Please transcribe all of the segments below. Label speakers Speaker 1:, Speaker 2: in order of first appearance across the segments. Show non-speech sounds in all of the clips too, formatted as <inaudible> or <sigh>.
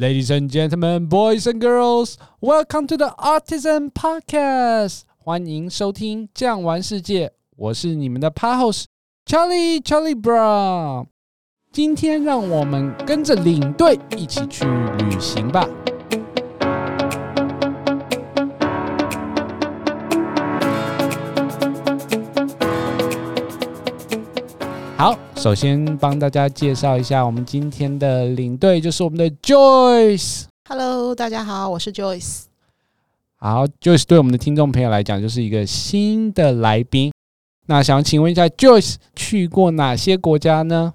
Speaker 1: Ladies and gentlemen, boys and girls, welcome to the Artisan Podcast。欢迎收听《酱玩世界》，我是你们的 Pod host Charlie Charlie Brown。今天让我们跟着领队一起去旅行吧。好，首先帮大家介绍一下我们今天的领队，就是我们的 Joyce。
Speaker 2: Hello，大家好，我是 Joyce。
Speaker 1: 好，Joyce 对我们的听众朋友来讲就是一个新的来宾。那想请问一下，Joyce 去过哪些国家呢？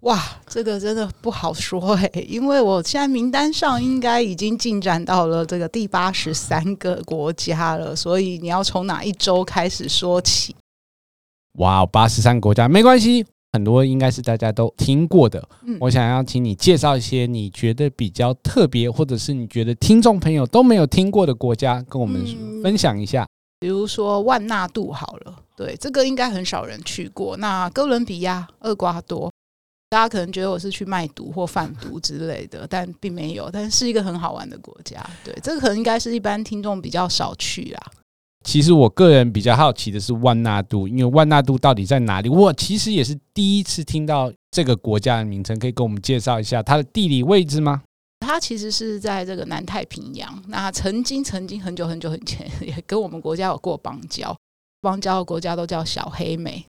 Speaker 2: 哇，这个真的不好说诶，<laughs> 因为我现在名单上应该已经进展到了这个第八十三个国家了，所以你要从哪一周开始说起？
Speaker 1: 哇，八十三个国家没关系，很多应该是大家都听过的。嗯，我想要请你介绍一些你觉得比较特别，或者是你觉得听众朋友都没有听过的国家，跟我们分享一下。嗯，
Speaker 2: 比如说万纳度好了，对，这个应该很少人去过。那哥伦比亚、厄瓜多，大家可能觉得我是去卖毒或贩毒之类的，但并没有，但是一个很好玩的国家。对，这个可能应该是一般听众比较少去啦。
Speaker 1: 其实我个人比较好奇的是万纳度，因为万纳度到底在哪里？我其实也是第一次听到这个国家的名称，可以跟我们介绍一下它的地理位置吗？
Speaker 2: 它其实是在这个南太平洋。那曾经曾经很久很久很前，也跟我们国家有过邦交，邦交的国家都叫小黑美，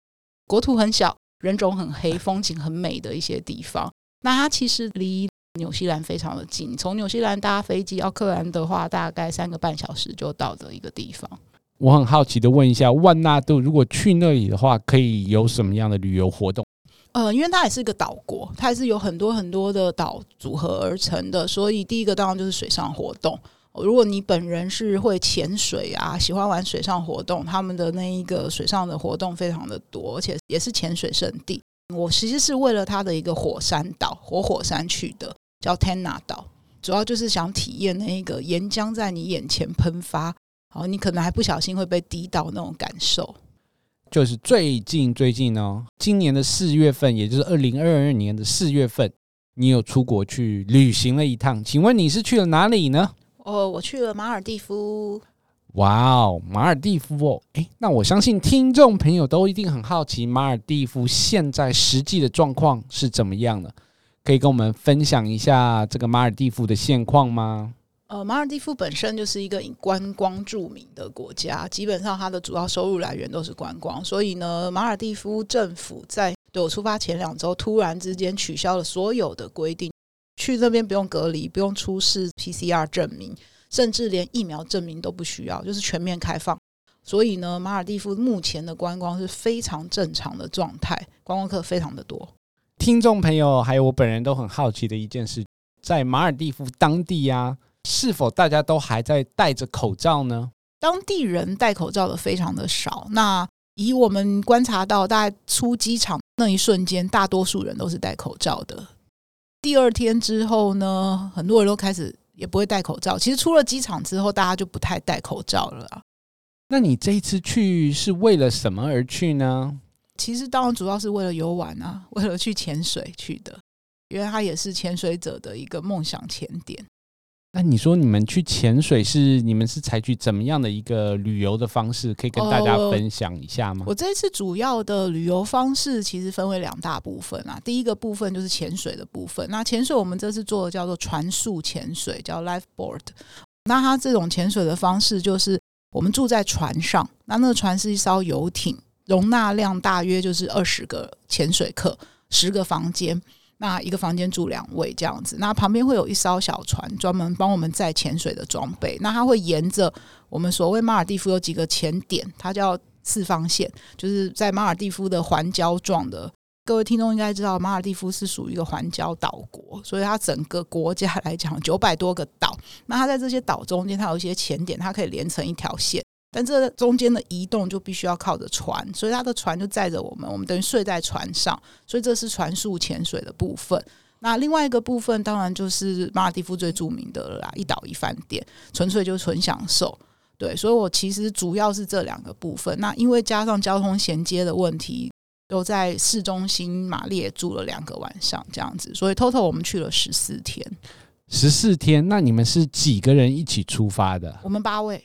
Speaker 2: 国土很小，人种很黑，风景很美的一些地方。那它其实离纽西兰非常的近，从纽西兰搭飞机奥克兰的话，大概三个半小时就到的一个地方。
Speaker 1: 我很好奇的问一下，万纳度如果去那里的话，可以有什么样的旅游活动？
Speaker 2: 呃，因为它也是一个岛国，它也是有很多很多的岛组合而成的，所以第一个当然就是水上活动。如果你本人是会潜水啊，喜欢玩水上活动，他们的那一个水上的活动非常的多，而且也是潜水圣地。我其实是为了它的一个火山岛，活火，山去的，叫 Tanna 岛，主要就是想体验那一个岩浆在你眼前喷发。好，你可能还不小心会被滴到那种感受。
Speaker 1: 就是最近最近哦，今年的四月份，也就是二零二二年的四月份，你有出国去旅行了一趟。请问你是去了哪里呢？
Speaker 2: 哦，我去了马尔地夫。
Speaker 1: 哇哦，马尔地夫哦，诶，那我相信听众朋友都一定很好奇，马尔地夫现在实际的状况是怎么样的？可以跟我们分享一下这个马尔地夫的现况吗？
Speaker 2: 呃，马尔地夫本身就是一个以观光著名的国家，基本上它的主要收入来源都是观光。所以呢，马尔地夫政府在对我出发前两周突然之间取消了所有的规定，去那边不用隔离，不用出示 PCR 证明，甚至连疫苗证明都不需要，就是全面开放。所以呢，马尔地夫目前的观光是非常正常的状态，观光客非常的多。
Speaker 1: 听众朋友还有我本人都很好奇的一件事，在马尔地夫当地呀、是否大家都还在戴着口罩呢？
Speaker 2: 当地人戴口罩的非常的少。那以我们观察到，大概出机场那一瞬间，大多数人都是戴口罩的。第二天之后呢，很多人都开始也不会戴口罩。其实出了机场之后，大家就不太戴口罩了。
Speaker 1: 那你这一次去是为了什么而去呢？
Speaker 2: 其实当然主要是为了游玩啊，为了去潜水去的，因为它也是潜水者的一个梦想潜点。
Speaker 1: 那你说你们去潜水是你们是采取怎么样的一个旅游的方式？可以跟大家分享一下吗？
Speaker 2: 呃，我这次主要的旅游方式其实分为两大部分啊。第一个部分就是潜水的部分。那潜水我们这次做的叫做船速潜水，叫 Life Board。那它这种潜水的方式就是我们住在船上，那那个船是一艘游艇，容纳量大约就是二十个潜水客，十个房间。那一个房间住两位这样子，那旁边会有一艘小船，专门帮我们载潜水的装备。那它会沿着我们所谓马尔地夫有几个潜点，它叫四方线，就是在马尔地夫的环礁状的。各位听众应该知道，马尔地夫是属于一个环礁岛国，所以它整个国家来讲九百多个岛。那它在这些岛中间，它有一些潜点，它可以连成一条线。但这中间的移动就必须要靠着船，所以他的船就载着我们，我们等于睡在船上，所以这是船速潜水的部分。那另外一个部分当然就是马尔蒂夫最著名的了啦，一岛一饭店，纯粹就纯享受。对，所以我其实主要是这两个部分。那因为加上交通衔接的问题，都在市中心马列住了两个晚上这样子，所以 total 我们去了十四天。
Speaker 1: 十四天，那你们是几个人一起出发的？
Speaker 2: 我们八位。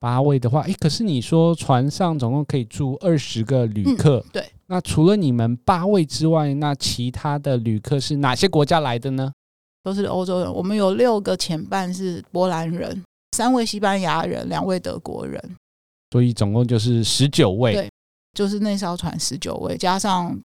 Speaker 1: 八位的话，诶，可是你说船上总共可以住二十个旅客，
Speaker 2: 嗯，对。
Speaker 1: 那除了你们八位之外，那其他的旅客是哪些国家来的呢？
Speaker 2: 都是欧洲人。我们有六个前半是波兰人，三位西班牙人，两位德国人，
Speaker 1: 所以总共就是十九位。
Speaker 2: 对，就是那艘船十九位，加上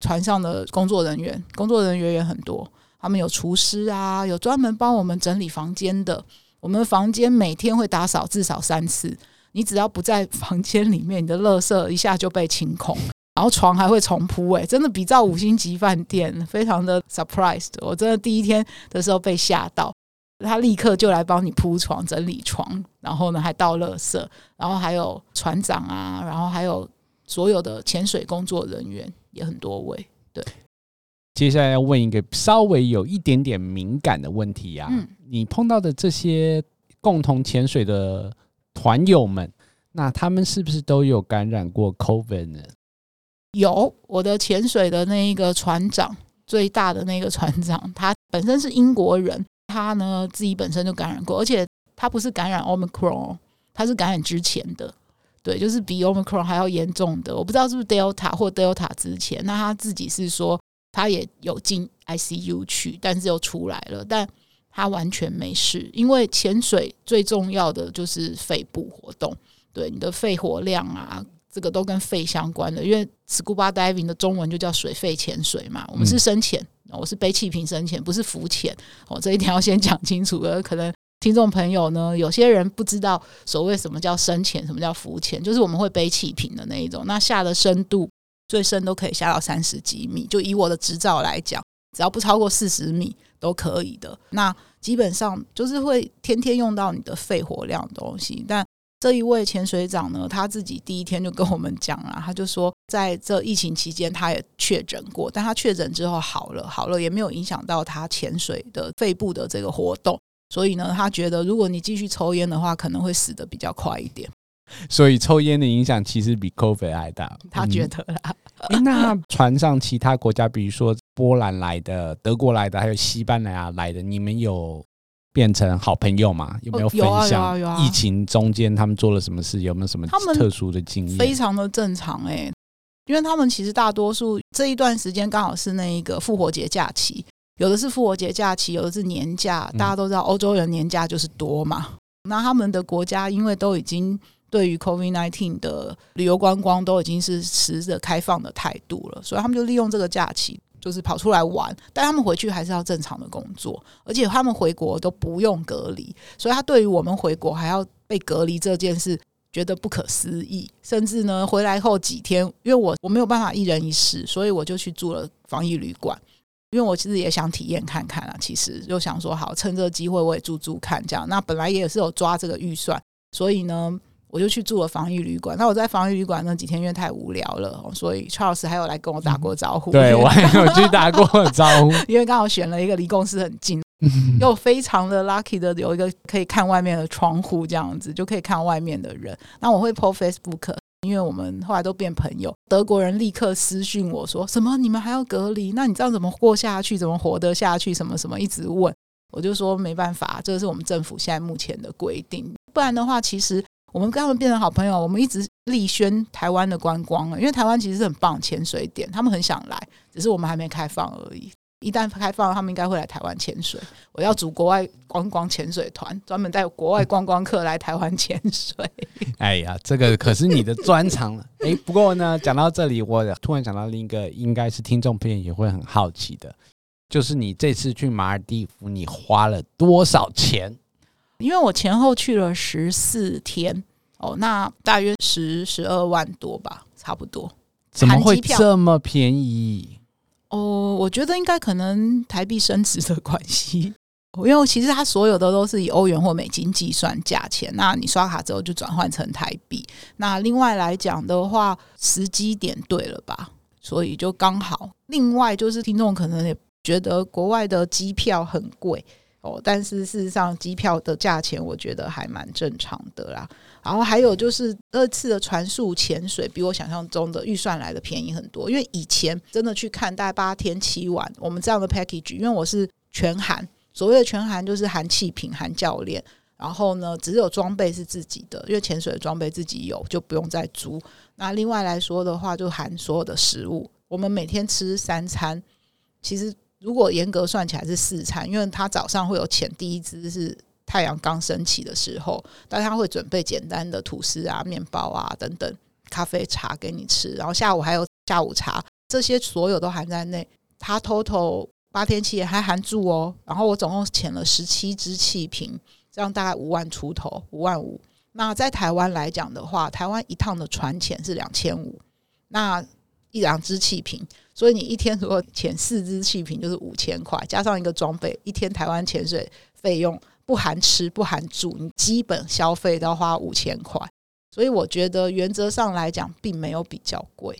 Speaker 2: 船上的工作人员，工作人员也很多。他们有厨师啊，有专门帮我们整理房间的。我们房间每天会打扫至少三次，你只要不在房间里面，你的垃圾一下就被清空，然后床还会重铺，哎，真的比照五星级饭店，非常的 surprised。我真的第一天的时候被吓到，他立刻就来帮你铺床、整理床，然后呢还倒垃圾，然后还有船长啊，然后还有所有的潜水工作人员也很多位，对。
Speaker 1: 接下来要问一个稍微有一点点敏感的问题呀、啊，嗯，你碰到的这些共同潜水的团友们，那他们是不是都有感染过 COVID 呢？
Speaker 2: 有，我的潜水的那一个船长，最大的那个船长，他本身是英国人，他呢自己本身就感染过，而且他不是感染 Omicron，他是感染之前的，对，就是比 Omicron 还要严重的，我不知道是不是 Delta 或 Delta 之前，那他自己是说。他也有进 ICU 去，但是又出来了，但他完全没事，因为潜水最重要的就是肺部活动，对你的肺活量啊，这个都跟肺相关的。因为 Scuba Diving 的中文就叫水肺潜水嘛，我们是深潜，我是背气瓶深潜，不是浮潜。哦，这一点要先讲清楚了。可能听众朋友呢，有些人不知道所谓什么叫深潜，什么叫浮潜，就是我们会背气瓶的那一种，那下的深度。最深都可以下到三十几米，就以我的执照来讲，只要不超过四十米都可以的。那基本上就是会天天用到你的肺活量的东西。但这一位潜水长呢，他自己第一天就跟我们讲了，他就说在这疫情期间他也确诊过，但他确诊之后好了，好了也没有影响到他潜水的肺部的这个活动。所以呢，他觉得如果你继续抽烟的话，可能会死得比较快一点。<laughs>
Speaker 1: 所以抽烟的影响其实比 COVID 还大，<laughs>
Speaker 2: 他觉得啦。
Speaker 1: 嗯、那船上其他国家，比如说波兰来的、德国来的，还有西班牙来的，你们有变成好朋友吗？有没有分享疫情中间他们做了什么事？有没有什么特殊的经历？
Speaker 2: 非常的正常哎、欸，因为他们其实大多数这一段时间刚好是那一个复活节假期，有的是复活节假期，有的是年假。大家都知道欧洲人年假就是多嘛，嗯、那他们的国家因为都已经。对于 COVID-19 的旅游观光都已经是持着开放的态度了，所以他们就利用这个假期，就是跑出来玩。但他们回去还是要正常的工作，而且他们回国都不用隔离，所以他对于我们回国还要被隔离这件事觉得不可思议。甚至呢，回来后几天，因为我我没有办法一人一室，所以我就去住了防疫旅馆。因为我其实也想体验看看啊，其实就想说好，趁这个机会我也住住看这样。那本来也是有抓这个预算，所以呢。我就去住了防疫旅馆。那我在防疫旅馆那几天因为太无聊了，所以 Charles 还有来跟我打过招呼。
Speaker 1: 对，<laughs> 我还有去打过招呼，<laughs>
Speaker 2: 因为刚好选了一个离公司很近，<laughs> 又非常的 lucky 的有一个可以看外面的窗户，这样子就可以看外面的人。那我会 po Facebook，因为我们后来都变朋友。德国人立刻私讯我说：“什么？你们还要隔离？那你这样怎么过下去？怎么活得下去？什么什么？”一直问。我就说没办法，这是我们政府现在目前的规定。不然的话，其实。我们跟他们变成好朋友，我们一直力宣台湾的观光了，因为台湾其实是很棒潜水点，他们很想来，只是我们还没开放而已。一旦开放，他们应该会来台湾潜水。我要组国外观光潜水团，专门带国外观光客来台湾潜水。<laughs>
Speaker 1: 哎呀，这个可是你的专长了。哎，不过呢，讲到这里，我突然想到另一个，应该是听众朋友也会很好奇的，就是你这次去马尔地夫，你花了多少钱？
Speaker 2: 因为我前后去了十四天哦，那大约十十二万多吧，差不多。
Speaker 1: 怎么会这么便宜？
Speaker 2: 哦，我觉得应该可能台币升值的关系，<laughs> 因为其实它所有的都是以欧元或美金计算价钱，那你刷卡之后就转换成台币。那另外来讲的话，时机点对了吧？所以就刚好。另外就是听众可能也觉得国外的机票很贵。哦，但是事实上，机票的价钱我觉得还蛮正常的啦。然后还有就是，二次的船速潜水比我想象中的预算来的便宜很多。因为以前真的去看大概八天七晚，我们这样的 package，因为我是全含，所谓的全含就是含气瓶、含教练，然后呢，只有装备是自己的，因为潜水的装备自己有，就不用再租。那另外来说的话，就含所有的食物。我们每天吃三餐，其实如果严格算起来是四餐，因为他早上会有潜第一支是太阳刚升起的时候，但他会准备简单的吐司啊、面包啊等等，咖啡茶给你吃，然后下午还有下午茶，这些所有都含在内。他 total 八天七夜还含住哦，然后我总共潜了十七支气瓶，这样大概五万出头，五万五。那在台湾来讲的话，台湾一趟的船钱是两千五，那一两支气瓶，所以你一天如果潜四支气瓶就是五千块，加上一个装备，一天台湾潜水费用不含吃不含住，你基本消费都要花五千块。所以我觉得原则上来讲，并没有比较贵。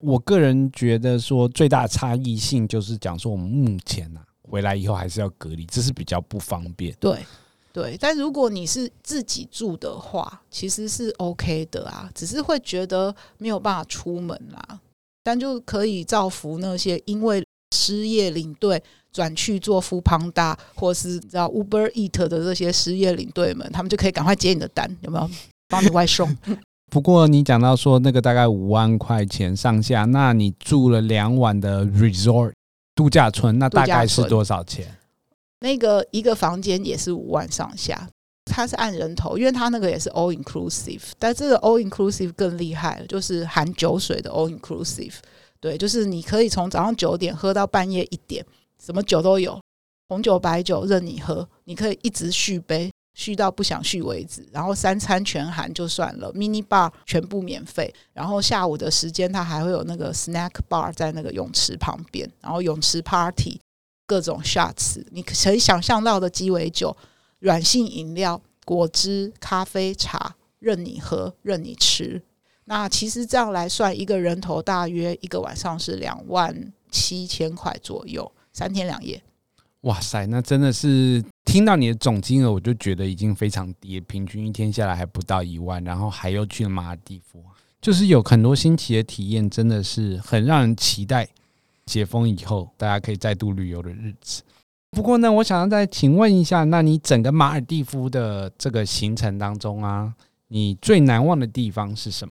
Speaker 1: 我个人觉得说最大的差异性就是讲说我们目前啊回来以后还是要隔离，这是比较不方便。
Speaker 2: 对对，但如果你是自己住的话，其实是 OK 的啊，只是会觉得没有办法出门啦。但就可以造福那些因为失业领队转去做 foodpanda 或是知道 Uber Eat 的这些失业领队们，他们就可以赶快接你的单，有没有？<laughs> 帮你外送。<laughs>
Speaker 1: 不过你讲到说那个大概五万块钱上下，那你住了两晚的 resort 度假村，那大概是多少钱？
Speaker 2: 那个一个房间也是五万上下，它是按人头，因为它那个也是 all inclusive，但这个 all inclusive 更厉害，就是含酒水的 all inclusive。对，就是你可以从早上九点喝到半夜一点，什么酒都有，红酒、白酒任你喝，你可以一直续杯。续到不想续为止，然后三餐全含就算了，mini bar 全部免费，然后下午的时间它还会有那个 snack bar 在那个泳池旁边，然后泳池 party 各种 shots，你可以想象到的鸡尾酒、软性饮料、果汁、咖啡、茶，任你喝，任你吃。那其实这样来算，一个人头大约一个晚上是两万七千块左右，三天两夜。
Speaker 1: 哇塞，那真的是听到你的总金额，我就觉得已经非常低，平均一天下来还不到一万，然后还又去了马尔地夫，就是有很多新奇的体验，真的是很让人期待解封以后大家可以再度旅游的日子。不过呢，我想要再请问一下，那你整个马尔地夫的这个行程当中啊，你最难忘的地方是什么？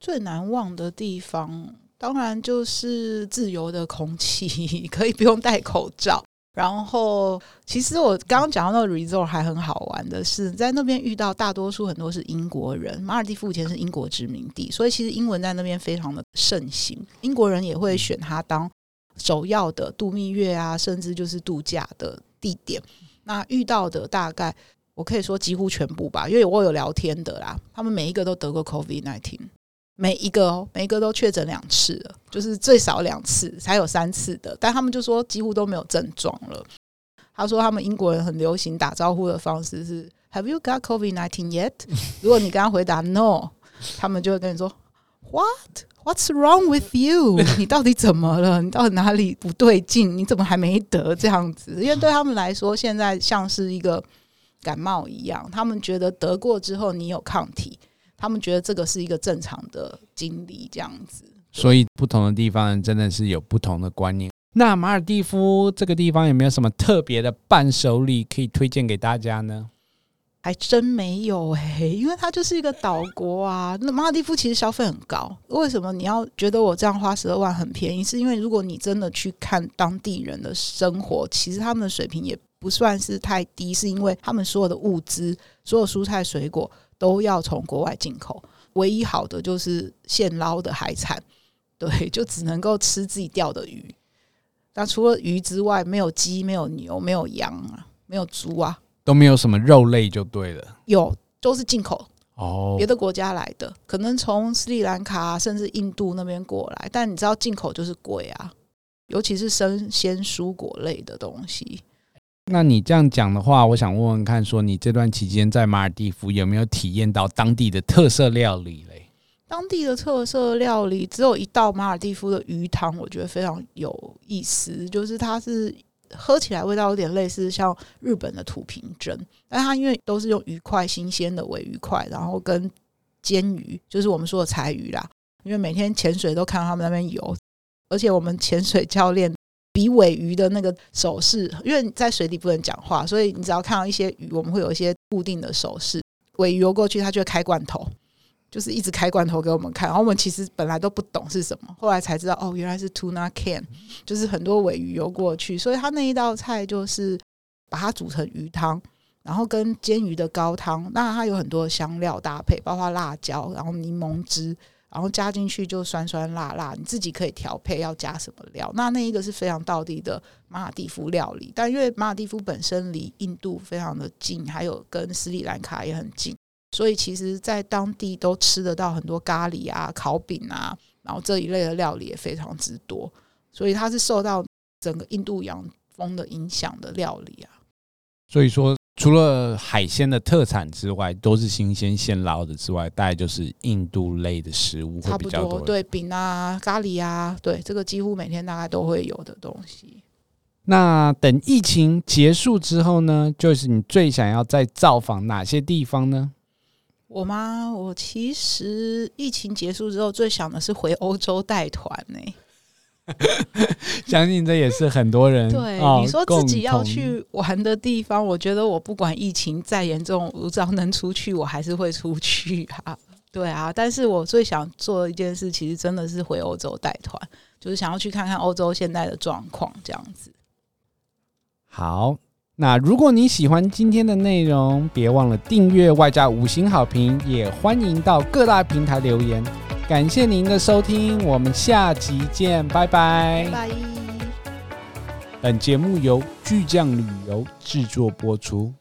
Speaker 2: 最难忘的地方，当然就是自由的空气，<laughs> 可以不用戴口罩。然后，其实我刚刚讲到那个 resort 还很好玩的是，在那边遇到大多数很多是英国人。马尔地夫以前是英国殖民地，所以其实英文在那边非常的盛行。英国人也会选它当首要的度蜜月啊，甚至就是度假的地点。那遇到的大概我可以说几乎全部吧，因为我有聊天的啦，他们每一个都得过 COVID-19。每一个哦，每一个都确诊两次，就是最少两次才有三次的，但他们就说几乎都没有症状了。他说他们英国人很流行打招呼的方式是 “Have you got COVID-19 yet？” 如果你跟他回答 “No”，他们就会跟你说 “What? What's wrong with you？” <laughs> 你到底怎么了？你到底哪里不对劲？你怎么还没得这样子？因为对他们来说，现在像是一个感冒一样，他们觉得得过之后你有抗体。他们觉得这个是一个正常的经历，这样子。
Speaker 1: 所以不同的地方真的是有不同的观念。那马尔蒂夫这个地方有没有什么特别的伴手礼可以推荐给大家呢？
Speaker 2: 还真没有哎、欸，<laughs> 因为它就是一个岛国啊。那马尔地夫其实消费很高，为什么你要觉得我这样花十二万很便宜？是因为如果你真的去看当地人的生活，其实他们的水平也不算是太低，是因为他们所有的物资，所有蔬菜水果。都要从国外进口，唯一好的就是现捞的海产，对，就只能够吃自己钓的鱼。那除了鱼之外，没有鸡，没有牛，没有羊啊，没有猪啊，
Speaker 1: 都没有什么肉类就对了。
Speaker 2: 有都是进口
Speaker 1: 哦，
Speaker 2: 别的国家来的，可能从斯里兰卡甚至印度那边过来。但你知道进口就是贵啊，尤其是生鲜蔬果类的东西。
Speaker 1: 那你这样讲的话，我想问问看，说你这段期间在马尔地夫有没有体验到当地的特色料理嘞？
Speaker 2: 当地的特色料理只有一道马尔地夫的鱼汤，我觉得非常有意思，就是它是喝起来味道有点类似像日本的土瓶蒸，但它因为都是用鱼块新鲜的尾鱼块，然后跟煎鱼，就是我们说的柴鱼啦。因为每天潜水都看到他们那边游，而且我们潜水教练比尾鱼的那个手势，因为在水底不能讲话，所以你只要看到一些鱼，我们会有一些固定的手势。尾鱼游过去，它就会开罐头，就是一直开罐头给我们看。然后我们其实本来都不懂是什么，后来才知道哦，原来是 tuna can，就是很多尾鱼游过去，所以它那一道菜就是把它煮成鱼汤，然后跟煎鱼的高汤，那它有很多香料搭配，包括辣椒，然后柠檬汁。然后加进去就酸酸辣辣，你自己可以调配要加什么料。那那一个是非常道地的马尔地夫料理，但因为马尔地夫本身离印度非常的近，还有跟斯里兰卡也很近，所以其实在当地都吃得到很多咖喱啊、烤饼啊，然后这一类的料理也非常之多，所以它是受到整个印度洋风的影响的料理啊。
Speaker 1: 所以说。除了海鲜的特产之外，都是新鲜现捞的之外，大概就是印度类的食物会比较多。
Speaker 2: 对，饼啊、咖喱啊，对，这个几乎每天大概都会有的东西。
Speaker 1: 那等疫情结束之后呢？就是你最想要再造访哪些地方呢？
Speaker 2: 我吗？我其实疫情结束之后，最想的是回欧洲带团呢。<laughs>
Speaker 1: 相信这也是很多人
Speaker 2: 对、
Speaker 1: 哦、
Speaker 2: 你说自己要去玩的地方。我觉得我不管疫情再严重，我只要能出去，我还是会出去啊。对啊，但是我最想做的一件事，其实真的是回欧洲带团，就是想要去看看欧洲现在的状况，这样子。
Speaker 1: 好，那如果你喜欢今天的内容，别忘了订阅外加五星好评，也欢迎到各大平台留言。感谢您的收听，我们下集见，拜拜。
Speaker 2: 拜拜。
Speaker 1: 本节目由巨匠旅游制作播出。